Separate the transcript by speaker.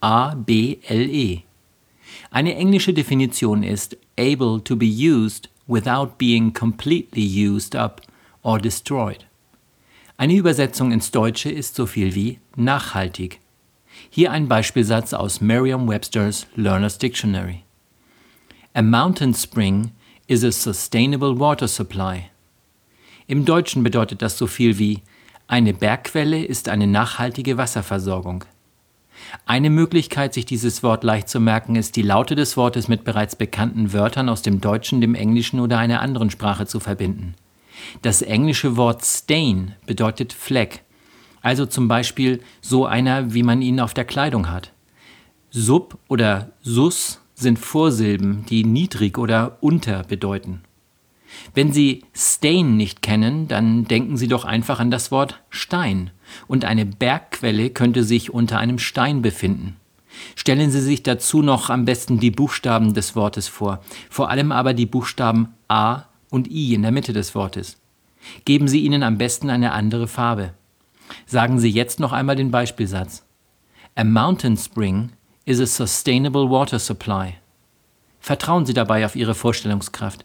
Speaker 1: A-B-L-E. Eine englische Definition ist able to be used without being completely used up or destroyed. Eine Übersetzung ins Deutsche ist so viel wie nachhaltig. Hier ein Beispielsatz aus Merriam-Webster's Learner's Dictionary. A mountain spring is a sustainable water supply. Im Deutschen bedeutet das so viel wie eine Bergquelle ist eine nachhaltige Wasserversorgung. Eine Möglichkeit, sich dieses Wort leicht zu merken, ist, die Laute des Wortes mit bereits bekannten Wörtern aus dem Deutschen, dem Englischen oder einer anderen Sprache zu verbinden. Das englische Wort stain bedeutet Fleck, also zum Beispiel so einer, wie man ihn auf der Kleidung hat. Sub oder sus sind Vorsilben, die niedrig oder unter bedeuten. Wenn Sie Stain nicht kennen, dann denken Sie doch einfach an das Wort Stein. Und eine Bergquelle könnte sich unter einem Stein befinden. Stellen Sie sich dazu noch am besten die Buchstaben des Wortes vor, vor allem aber die Buchstaben A und I in der Mitte des Wortes. Geben Sie ihnen am besten eine andere Farbe. Sagen Sie jetzt noch einmal den Beispielsatz. A mountain spring is a sustainable water supply. Vertrauen Sie dabei auf Ihre Vorstellungskraft.